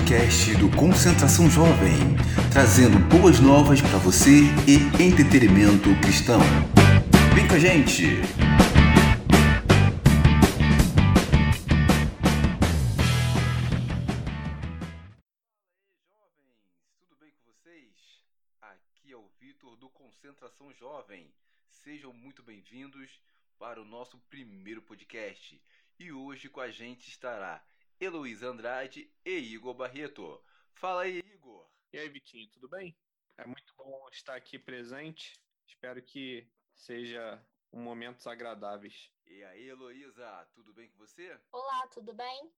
podcast do Concentração Jovem, trazendo boas novas para você e entretenimento cristão. Vem com a gente! Tudo bem com vocês? Aqui é o Vitor do Concentração Jovem. Sejam muito bem-vindos para o nosso primeiro podcast. E hoje com a gente estará Heloísa Andrade e Igor Barreto. Fala aí, Igor. E aí, Vitinho, tudo bem? É muito bom estar aqui presente. Espero que seja um momentos agradáveis. E aí, Heloísa, tudo bem com você? Olá, tudo bem?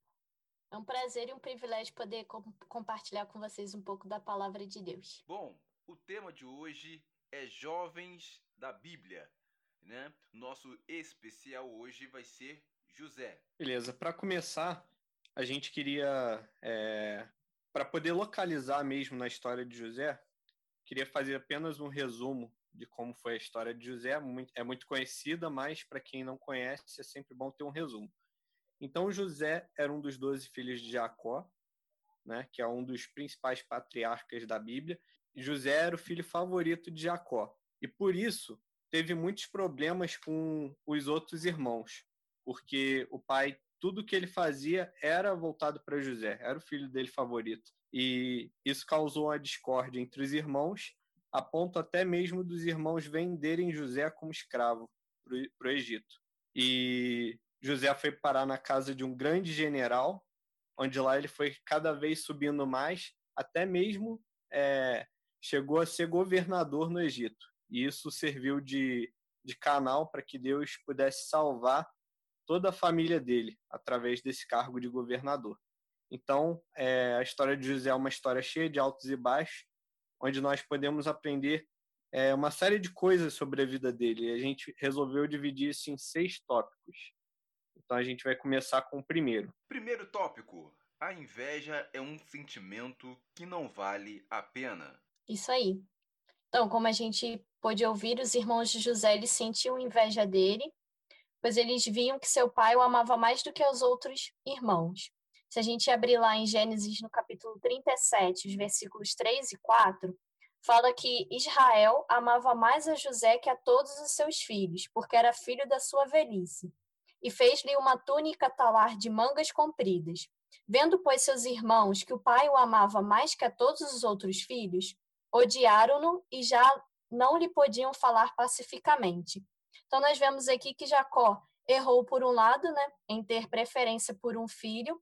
É um prazer e um privilégio poder com compartilhar com vocês um pouco da palavra de Deus. Bom, o tema de hoje é Jovens da Bíblia, né? Nosso especial hoje vai ser José. Beleza, para começar, a gente queria, é, para poder localizar mesmo na história de José, queria fazer apenas um resumo de como foi a história de José. É muito conhecida, mas para quem não conhece, é sempre bom ter um resumo. Então, José era um dos doze filhos de Jacó, né, que é um dos principais patriarcas da Bíblia. José era o filho favorito de Jacó. E por isso teve muitos problemas com os outros irmãos, porque o pai tudo que ele fazia era voltado para José, era o filho dele favorito. E isso causou uma discórdia entre os irmãos, a ponto até mesmo dos irmãos venderem José como escravo para o Egito. E José foi parar na casa de um grande general, onde lá ele foi cada vez subindo mais, até mesmo é, chegou a ser governador no Egito. E isso serviu de, de canal para que Deus pudesse salvar toda a família dele através desse cargo de governador. Então, é, a história de José é uma história cheia de altos e baixos, onde nós podemos aprender é, uma série de coisas sobre a vida dele. E a gente resolveu dividir isso em seis tópicos. Então, a gente vai começar com o primeiro. Primeiro tópico: a inveja é um sentimento que não vale a pena. Isso aí. Então, como a gente pôde ouvir, os irmãos de José eles sentiam inveja dele pois eles viam que seu pai o amava mais do que os outros irmãos. Se a gente abrir lá em Gênesis, no capítulo 37, os versículos 3 e 4, fala que Israel amava mais a José que a todos os seus filhos, porque era filho da sua velhice, e fez-lhe uma túnica talar de mangas compridas. Vendo, pois, seus irmãos que o pai o amava mais que a todos os outros filhos, odiaram-no e já não lhe podiam falar pacificamente. Então, nós vemos aqui que Jacó errou por um lado, né, em ter preferência por um filho,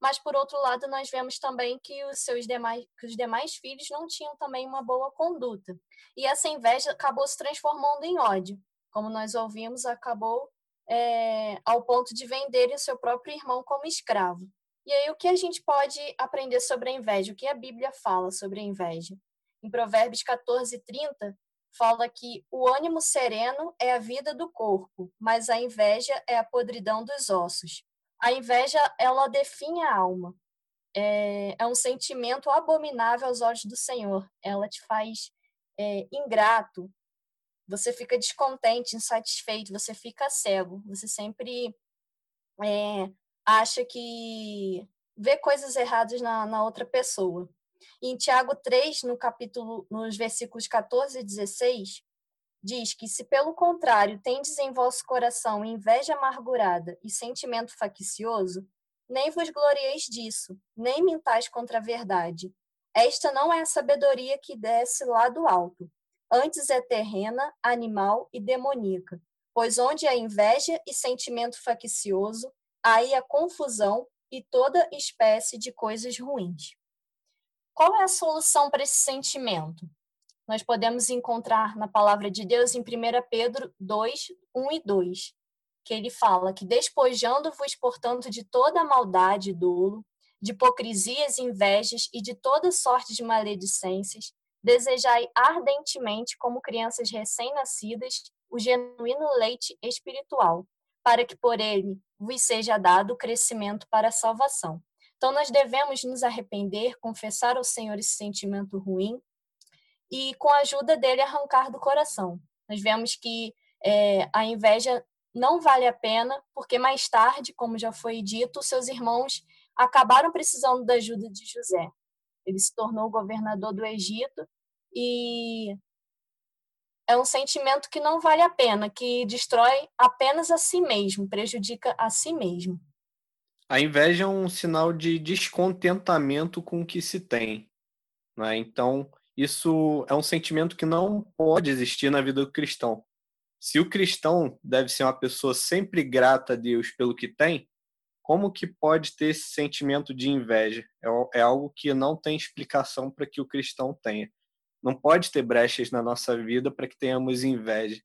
mas por outro lado nós vemos também que os seus demais, que os demais filhos não tinham também uma boa conduta. E essa inveja acabou se transformando em ódio. Como nós ouvimos, acabou é, ao ponto de venderem o seu próprio irmão como escravo. E aí, o que a gente pode aprender sobre a inveja? O que a Bíblia fala sobre a inveja? Em Provérbios 14, 30, fala que o ânimo sereno é a vida do corpo, mas a inveja é a podridão dos ossos. A inveja, ela define a alma. É, é um sentimento abominável aos olhos do Senhor. Ela te faz é, ingrato, você fica descontente, insatisfeito, você fica cego, você sempre é, acha que vê coisas erradas na, na outra pessoa. Em Tiago 3, no capítulo, nos versículos 14 e 16, diz que se pelo contrário tendes em vosso coração inveja amargurada e sentimento faccioso, nem vos glorieis disso, nem mintais contra a verdade. Esta não é a sabedoria que desce lá do alto, antes é terrena, animal e demoníaca. Pois onde há inveja e sentimento faccioso, aí há confusão e toda espécie de coisas ruins. Qual é a solução para esse sentimento? Nós podemos encontrar na palavra de Deus em 1 Pedro 2, 1 e 2, que ele fala que despojando-vos, portanto, de toda maldade e dolo, de hipocrisias e invejas e de toda sorte de maledicências, desejai ardentemente, como crianças recém-nascidas, o genuíno leite espiritual, para que por ele vos seja dado o crescimento para a salvação. Então, nós devemos nos arrepender, confessar ao Senhor esse sentimento ruim e, com a ajuda dele, arrancar do coração. Nós vemos que é, a inveja não vale a pena, porque mais tarde, como já foi dito, seus irmãos acabaram precisando da ajuda de José. Ele se tornou governador do Egito e é um sentimento que não vale a pena, que destrói apenas a si mesmo, prejudica a si mesmo. A inveja é um sinal de descontentamento com o que se tem. Né? Então, isso é um sentimento que não pode existir na vida do cristão. Se o cristão deve ser uma pessoa sempre grata a Deus pelo que tem, como que pode ter esse sentimento de inveja? É, é algo que não tem explicação para que o cristão tenha. Não pode ter brechas na nossa vida para que tenhamos inveja.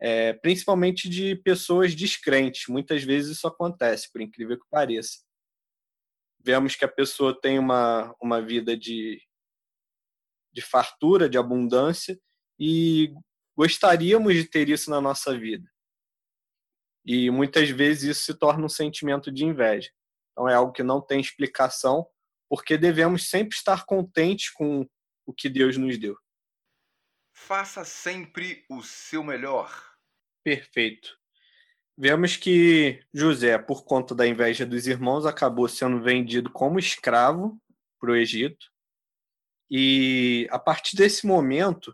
É, principalmente de pessoas descrentes. Muitas vezes isso acontece, por incrível que pareça. Vemos que a pessoa tem uma, uma vida de, de fartura, de abundância, e gostaríamos de ter isso na nossa vida. E muitas vezes isso se torna um sentimento de inveja. Então é algo que não tem explicação, porque devemos sempre estar contentes com o que Deus nos deu. Faça sempre o seu melhor. Perfeito. Vemos que José, por conta da inveja dos irmãos, acabou sendo vendido como escravo para o Egito. E a partir desse momento,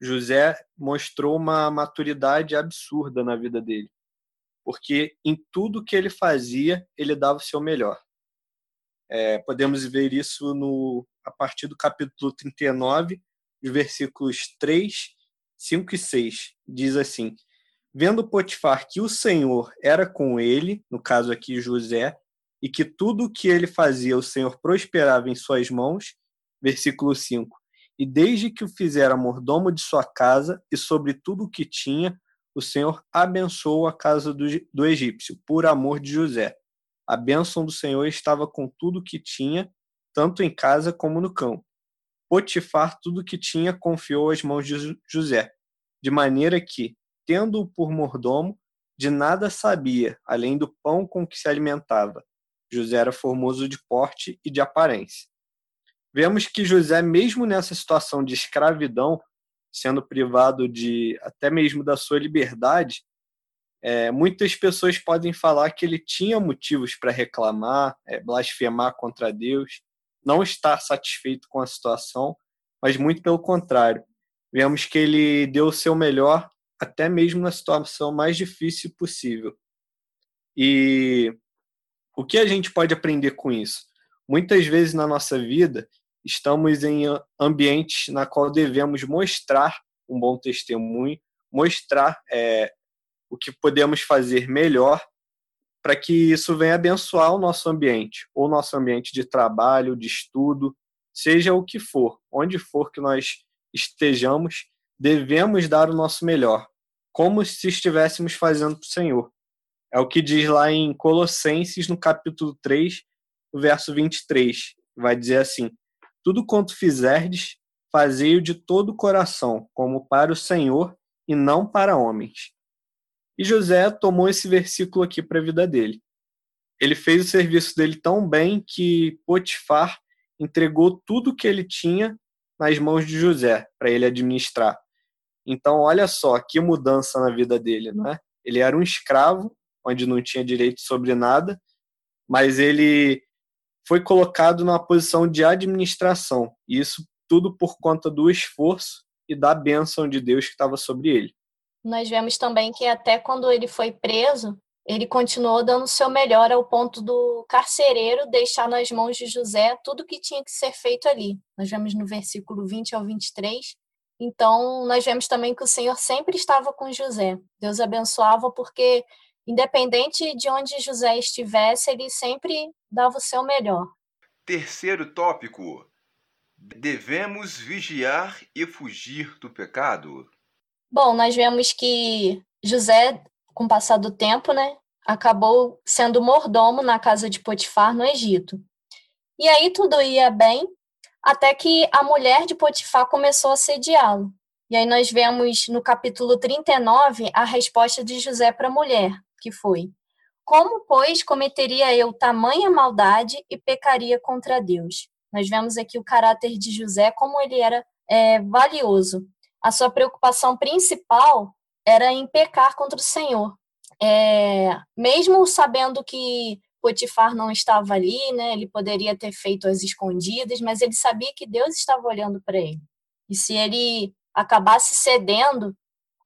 José mostrou uma maturidade absurda na vida dele, porque em tudo que ele fazia, ele dava o seu melhor. É, podemos ver isso no, a partir do capítulo 39, os versículos 3, 5 e 6. Diz assim: Vendo Potifar que o Senhor era com ele, no caso aqui José, e que tudo o que ele fazia o Senhor prosperava em suas mãos, versículo 5. E desde que o fizera mordomo de sua casa e sobre tudo o que tinha, o Senhor abençoou a casa do, do egípcio, por amor de José. A bênção do Senhor estava com tudo o que tinha, tanto em casa como no campo. Potifar tudo o que tinha confiou às mãos de José, de maneira que, tendo-o por mordomo, de nada sabia, além do pão com que se alimentava. José era formoso de porte e de aparência vemos que José, mesmo nessa situação de escravidão, sendo privado de até mesmo da sua liberdade, é, muitas pessoas podem falar que ele tinha motivos para reclamar, é, blasfemar contra Deus, não estar satisfeito com a situação, mas muito pelo contrário. Vemos que ele deu o seu melhor até mesmo na situação mais difícil possível. E o que a gente pode aprender com isso? Muitas vezes na nossa vida, estamos em ambientes na qual devemos mostrar um bom testemunho, mostrar é, o que podemos fazer melhor para que isso venha abençoar o nosso ambiente, ou nosso ambiente de trabalho, de estudo, seja o que for, onde for que nós estejamos, devemos dar o nosso melhor, como se estivéssemos fazendo para o Senhor. É o que diz lá em Colossenses, no capítulo 3, verso 23. Vai dizer assim: tudo quanto fizerdes, fazei-o de todo o coração, como para o Senhor e não para homens. E José tomou esse versículo aqui para a vida dele. Ele fez o serviço dele tão bem que Potifar entregou tudo que ele tinha nas mãos de José para ele administrar. Então, olha só que mudança na vida dele, não é? Ele era um escravo, onde não tinha direito sobre nada, mas ele foi colocado numa posição de administração. E isso tudo por conta do esforço e da bênção de Deus que estava sobre ele. Nós vemos também que até quando ele foi preso, ele continuou dando o seu melhor ao ponto do carcereiro deixar nas mãos de José tudo que tinha que ser feito ali. Nós vemos no versículo 20 ao 23. Então, nós vemos também que o Senhor sempre estava com José. Deus abençoava porque Independente de onde José estivesse, ele sempre dava o seu melhor. Terceiro tópico: devemos vigiar e fugir do pecado. Bom, nós vemos que José, com o passar do tempo, né, acabou sendo mordomo na casa de Potifar, no Egito. E aí tudo ia bem, até que a mulher de Potifar começou a sediá-lo. E aí nós vemos no capítulo 39 a resposta de José para a mulher que foi: Como, pois, cometeria eu tamanha maldade e pecaria contra Deus? Nós vemos aqui o caráter de José, como ele era é, valioso. A sua preocupação principal era em pecar contra o Senhor. É, mesmo sabendo que Potifar não estava ali, né? Ele poderia ter feito as escondidas, mas ele sabia que Deus estava olhando para ele. E se ele acabasse cedendo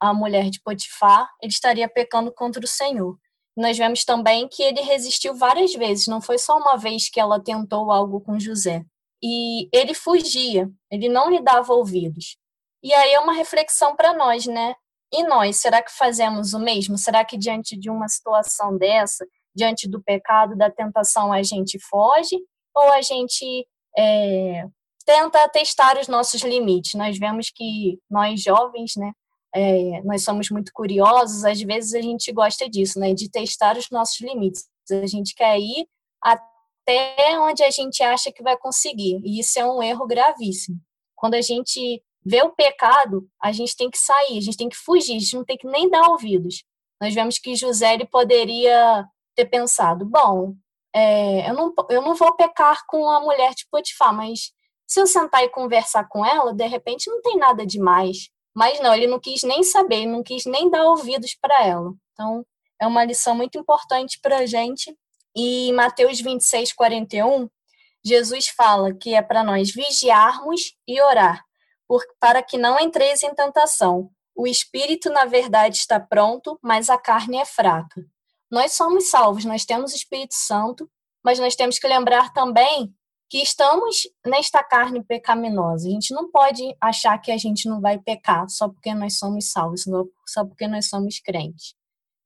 à mulher de Potifar, ele estaria pecando contra o Senhor. Nós vemos também que ele resistiu várias vezes, não foi só uma vez que ela tentou algo com José. E ele fugia, ele não lhe dava ouvidos. E aí é uma reflexão para nós, né? E nós, será que fazemos o mesmo? Será que diante de uma situação dessa, diante do pecado, da tentação, a gente foge? Ou a gente é, tenta testar os nossos limites? Nós vemos que nós jovens, né? É, nós somos muito curiosos, às vezes a gente gosta disso, né? De testar os nossos limites. A gente quer ir até onde a gente acha que vai conseguir. E isso é um erro gravíssimo. Quando a gente vê o pecado, a gente tem que sair, a gente tem que fugir, a gente não tem que nem dar ouvidos. Nós vemos que José ele poderia ter pensado, bom, é, eu, não, eu não vou pecar com a mulher de Potifar, mas se eu sentar e conversar com ela, de repente não tem nada demais. Mas não, ele não quis nem saber, não quis nem dar ouvidos para ela. Então, é uma lição muito importante para a gente. E em Mateus 26, 41, Jesus fala que é para nós vigiarmos e orar, para que não entreis em tentação. O espírito, na verdade, está pronto, mas a carne é fraca. Nós somos salvos, nós temos o Espírito Santo, mas nós temos que lembrar também que estamos nesta carne pecaminosa. A gente não pode achar que a gente não vai pecar só porque nós somos salvos, só porque nós somos crentes.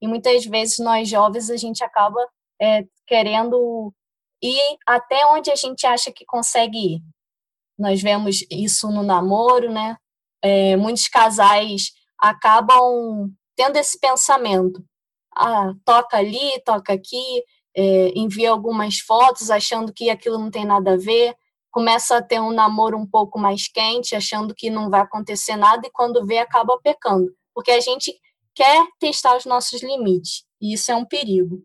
E muitas vezes nós jovens a gente acaba é, querendo ir até onde a gente acha que consegue ir. Nós vemos isso no namoro, né? É, muitos casais acabam tendo esse pensamento. Ah, toca ali, toca aqui, é, envia algumas fotos achando que aquilo não tem nada a ver, começa a ter um namoro um pouco mais quente, achando que não vai acontecer nada, e quando vê, acaba pecando. Porque a gente quer testar os nossos limites, e isso é um perigo.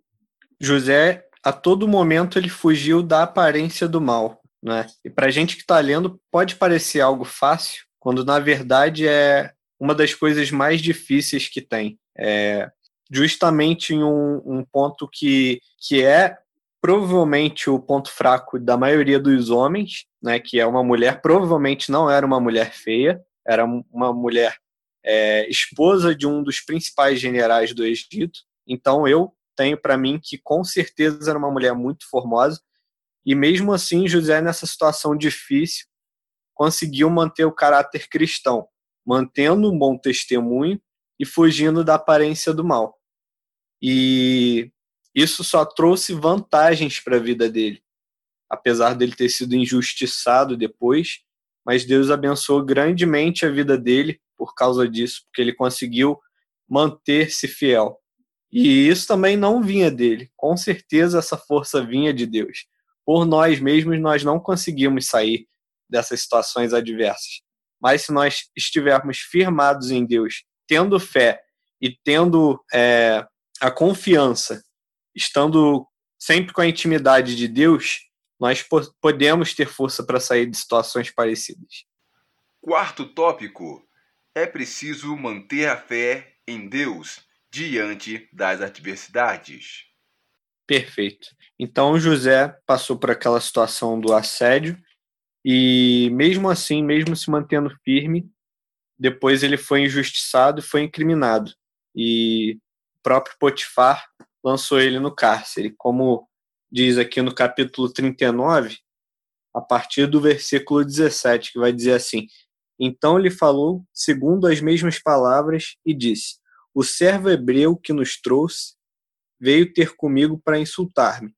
José, a todo momento, ele fugiu da aparência do mal. Né? E para gente que está lendo, pode parecer algo fácil, quando na verdade é uma das coisas mais difíceis que tem. É justamente em um, um ponto que, que é provavelmente o ponto fraco da maioria dos homens, né, que é uma mulher, provavelmente não era uma mulher feia, era uma mulher é, esposa de um dos principais generais do Egito. Então eu tenho para mim que com certeza era uma mulher muito formosa e mesmo assim, José, nessa situação difícil, conseguiu manter o caráter cristão, mantendo um bom testemunho e fugindo da aparência do mal. E isso só trouxe vantagens para a vida dele, apesar dele ter sido injustiçado depois, mas Deus abençoou grandemente a vida dele por causa disso, porque ele conseguiu manter-se fiel. E isso também não vinha dele, com certeza essa força vinha de Deus por nós mesmos nós não conseguimos sair dessas situações adversas. Mas se nós estivermos firmados em Deus, tendo fé e tendo é, a confiança, estando sempre com a intimidade de Deus, nós po podemos ter força para sair de situações parecidas. Quarto tópico: é preciso manter a fé em Deus diante das adversidades. Perfeito. Então José passou por aquela situação do assédio e mesmo assim, mesmo se mantendo firme, depois ele foi injustiçado e foi incriminado. E próprio Potifar lançou ele no cárcere, como diz aqui no capítulo 39, a partir do versículo 17, que vai dizer assim: Então lhe falou segundo as mesmas palavras e disse: O servo hebreu que nos trouxe veio ter comigo para insultar-me.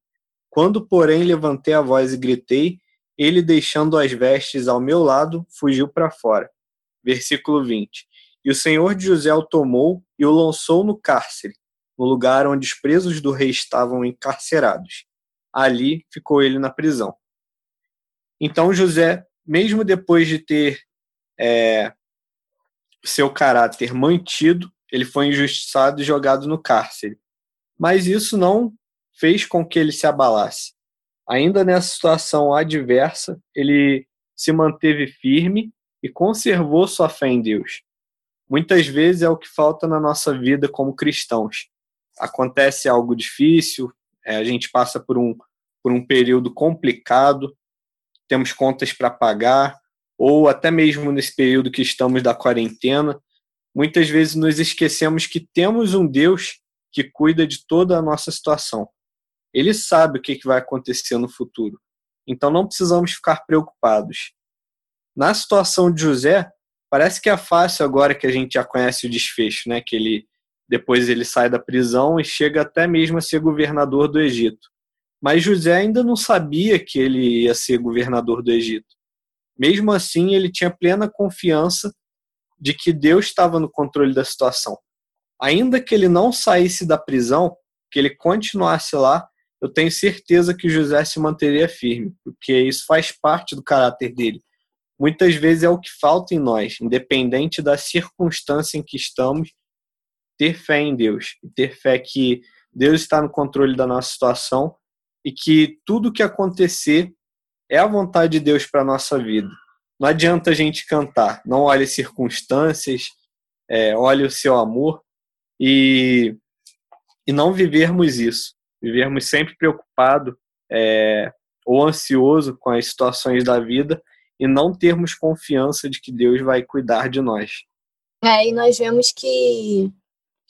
Quando, porém, levantei a voz e gritei, ele, deixando as vestes ao meu lado, fugiu para fora. Versículo 20. E o Senhor de José o tomou e o lançou no cárcere, no lugar onde os presos do rei estavam encarcerados. Ali ficou ele na prisão. Então José, mesmo depois de ter é, seu caráter mantido, ele foi injustiçado e jogado no cárcere mas isso não fez com que ele se abalasse. Ainda nessa situação adversa, ele se manteve firme e conservou sua fé em Deus. Muitas vezes é o que falta na nossa vida como cristãos. Acontece algo difícil, é, a gente passa por um, por um período complicado, temos contas para pagar, ou até mesmo nesse período que estamos da quarentena, muitas vezes nos esquecemos que temos um Deus que cuida de toda a nossa situação. Ele sabe o que vai acontecer no futuro. Então não precisamos ficar preocupados. Na situação de José, parece que é fácil agora que a gente já conhece o desfecho, né? Que ele depois ele sai da prisão e chega até mesmo a ser governador do Egito. Mas José ainda não sabia que ele ia ser governador do Egito. Mesmo assim, ele tinha plena confiança de que Deus estava no controle da situação. Ainda que ele não saísse da prisão, que ele continuasse lá, eu tenho certeza que José se manteria firme, porque isso faz parte do caráter dele. Muitas vezes é o que falta em nós, independente da circunstância em que estamos, ter fé em Deus, ter fé que Deus está no controle da nossa situação e que tudo que acontecer é a vontade de Deus para a nossa vida. Não adianta a gente cantar, não olhe as circunstâncias, é, olhe o seu amor e, e não vivermos isso vivermos sempre preocupado é, ou ansioso com as situações da vida e não termos confiança de que Deus vai cuidar de nós. É, e nós vemos que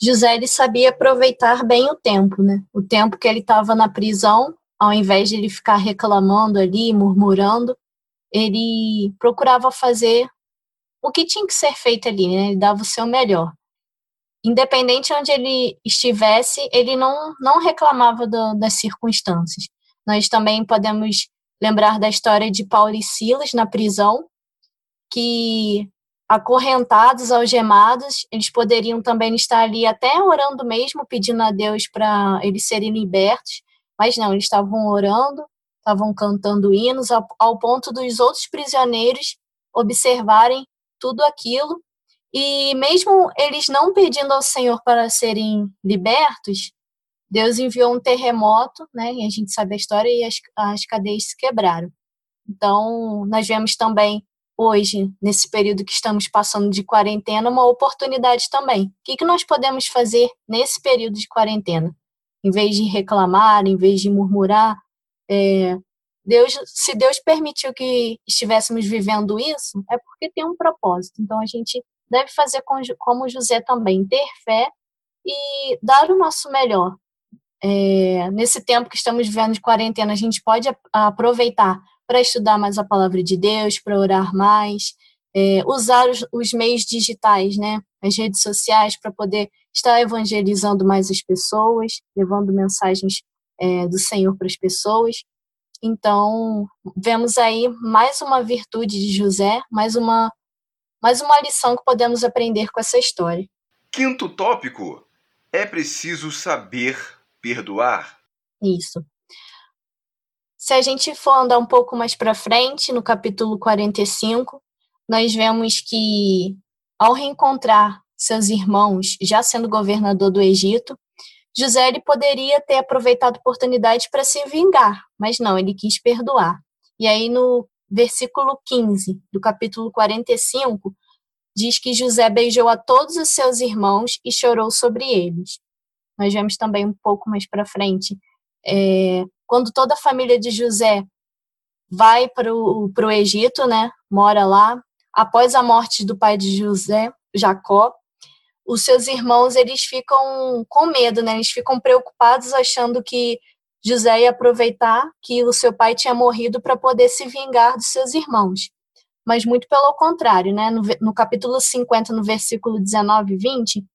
José ele sabia aproveitar bem o tempo, né? O tempo que ele estava na prisão, ao invés de ele ficar reclamando ali, murmurando, ele procurava fazer o que tinha que ser feito ali, né? Ele dava o seu melhor independente onde ele estivesse, ele não, não reclamava do, das circunstâncias. Nós também podemos lembrar da história de Paulo e Silas na prisão, que acorrentados, algemados, eles poderiam também estar ali até orando mesmo, pedindo a Deus para eles serem libertos, mas não, eles estavam orando, estavam cantando hinos, ao, ao ponto dos outros prisioneiros observarem tudo aquilo. E mesmo eles não pedindo ao Senhor para serem libertos, Deus enviou um terremoto, né? E a gente sabe a história e as, as cadeias se quebraram. Então, nós vemos também hoje, nesse período que estamos passando de quarentena, uma oportunidade também. O que, que nós podemos fazer nesse período de quarentena? Em vez de reclamar, em vez de murmurar, é, Deus, se Deus permitiu que estivéssemos vivendo isso, é porque tem um propósito. Então, a gente deve fazer como José também, ter fé e dar o nosso melhor. É, nesse tempo que estamos vivendo de quarentena, a gente pode aproveitar para estudar mais a palavra de Deus, para orar mais, é, usar os, os, meios digitais, né, as redes sociais, para poder estar evangelizando mais as pessoas, levando mensagens é, do Senhor para as pessoas. Então, vemos aí mais uma virtude de José, mais uma mais uma lição que podemos aprender com essa história. Quinto tópico: é preciso saber perdoar. Isso. Se a gente for andar um pouco mais para frente, no capítulo 45, nós vemos que, ao reencontrar seus irmãos, já sendo governador do Egito, José ele poderia ter aproveitado a oportunidade para se vingar, mas não, ele quis perdoar. E aí, no versículo 15 do capítulo 45, diz que José beijou a todos os seus irmãos e chorou sobre eles. Nós vemos também um pouco mais para frente, é, quando toda a família de José vai para o Egito, né, mora lá, após a morte do pai de José, Jacó, os seus irmãos eles ficam com medo, né? Eles ficam preocupados achando que José ia aproveitar que o seu pai tinha morrido para poder se vingar dos seus irmãos. Mas muito pelo contrário, né? No, no capítulo 50, no versículo 19 e 20,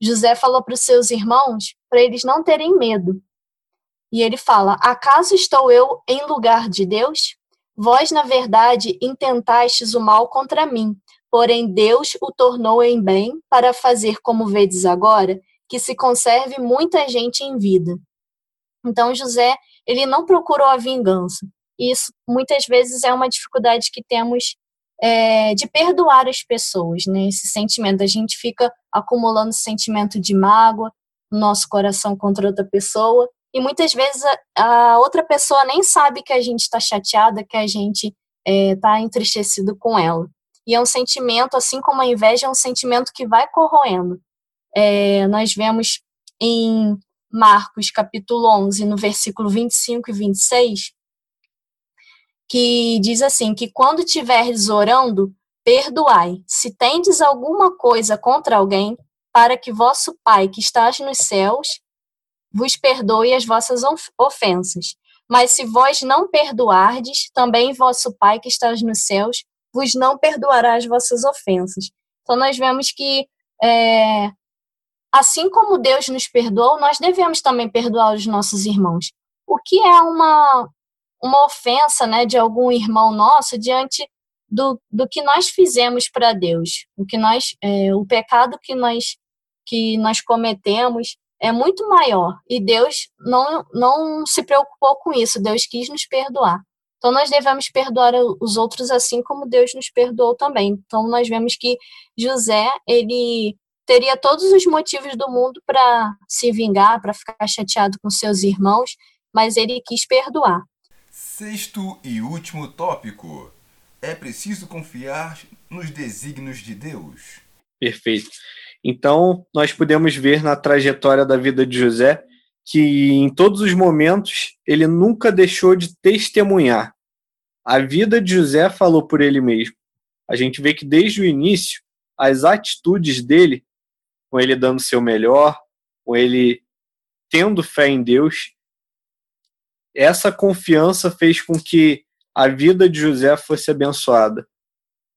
José falou para os seus irmãos para eles não terem medo. E ele fala: Acaso estou eu em lugar de Deus? Vós, na verdade, intentastes o mal contra mim, porém Deus o tornou em bem para fazer como vedes agora, que se conserve muita gente em vida. Então José, ele não procurou a vingança. Isso muitas vezes é uma dificuldade que temos é, de perdoar as pessoas, né? Esse sentimento, a gente fica acumulando sentimento de mágoa no nosso coração contra outra pessoa e muitas vezes a, a outra pessoa nem sabe que a gente está chateada, que a gente está é, entristecido com ela. E é um sentimento, assim como a inveja, é um sentimento que vai corroendo. É, nós vemos em Marcos capítulo 11, no versículo 25 e 26, que diz assim, que quando estiveres orando, perdoai, se tendes alguma coisa contra alguém, para que vosso Pai que estás nos céus vos perdoe as vossas ofensas. Mas se vós não perdoardes, também vosso Pai que estás nos céus vos não perdoará as vossas ofensas. Então nós vemos que é, assim como Deus nos perdoou, nós devemos também perdoar os nossos irmãos. O que é uma uma ofensa, né, de algum irmão nosso diante do, do que nós fizemos para Deus, o que nós, é, o pecado que nós que nós cometemos é muito maior e Deus não não se preocupou com isso. Deus quis nos perdoar. Então nós devemos perdoar os outros assim como Deus nos perdoou também. Então nós vemos que José ele teria todos os motivos do mundo para se vingar, para ficar chateado com seus irmãos, mas ele quis perdoar. Sexto e último tópico é preciso confiar nos desígnios de Deus. Perfeito. Então, nós podemos ver na trajetória da vida de José que em todos os momentos ele nunca deixou de testemunhar. A vida de José falou por ele mesmo. A gente vê que desde o início, as atitudes dele, com ele dando seu melhor, com ele tendo fé em Deus, essa confiança fez com que a vida de José fosse abençoada.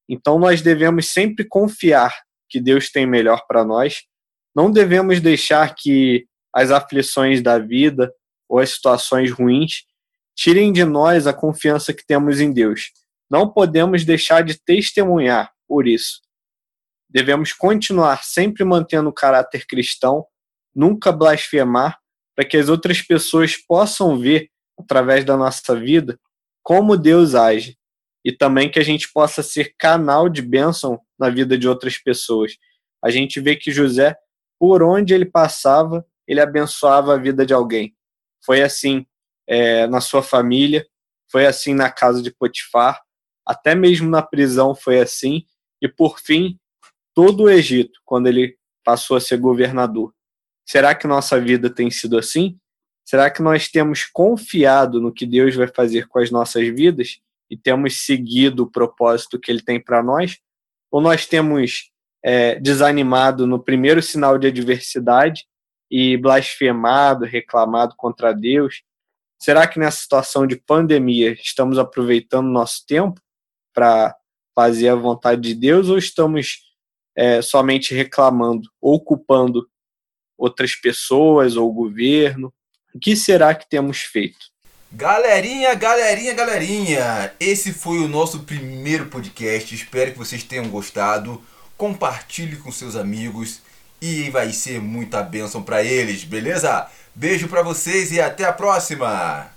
Então nós devemos sempre confiar que Deus tem melhor para nós. Não devemos deixar que as aflições da vida ou as situações ruins tirem de nós a confiança que temos em Deus. Não podemos deixar de testemunhar por isso. Devemos continuar sempre mantendo o caráter cristão, nunca blasfemar, para que as outras pessoas possam ver, através da nossa vida, como Deus age e também que a gente possa ser canal de bênção na vida de outras pessoas. A gente vê que José, por onde ele passava, ele abençoava a vida de alguém. Foi assim é, na sua família, foi assim na casa de Potifar, até mesmo na prisão foi assim, e por fim, todo o Egito, quando ele passou a ser governador. Será que nossa vida tem sido assim? Será que nós temos confiado no que Deus vai fazer com as nossas vidas e temos seguido o propósito que Ele tem para nós? Ou nós temos é, desanimado no primeiro sinal de adversidade e blasfemado, reclamado contra Deus? Será que nessa situação de pandemia estamos aproveitando nosso tempo para fazer a vontade de Deus ou estamos é, somente reclamando ou culpando outras pessoas ou o governo? O que será que temos feito? Galerinha, galerinha, galerinha, esse foi o nosso primeiro podcast. Espero que vocês tenham gostado. Compartilhe com seus amigos e vai ser muita bênção para eles, beleza? Beijo para vocês e até a próxima.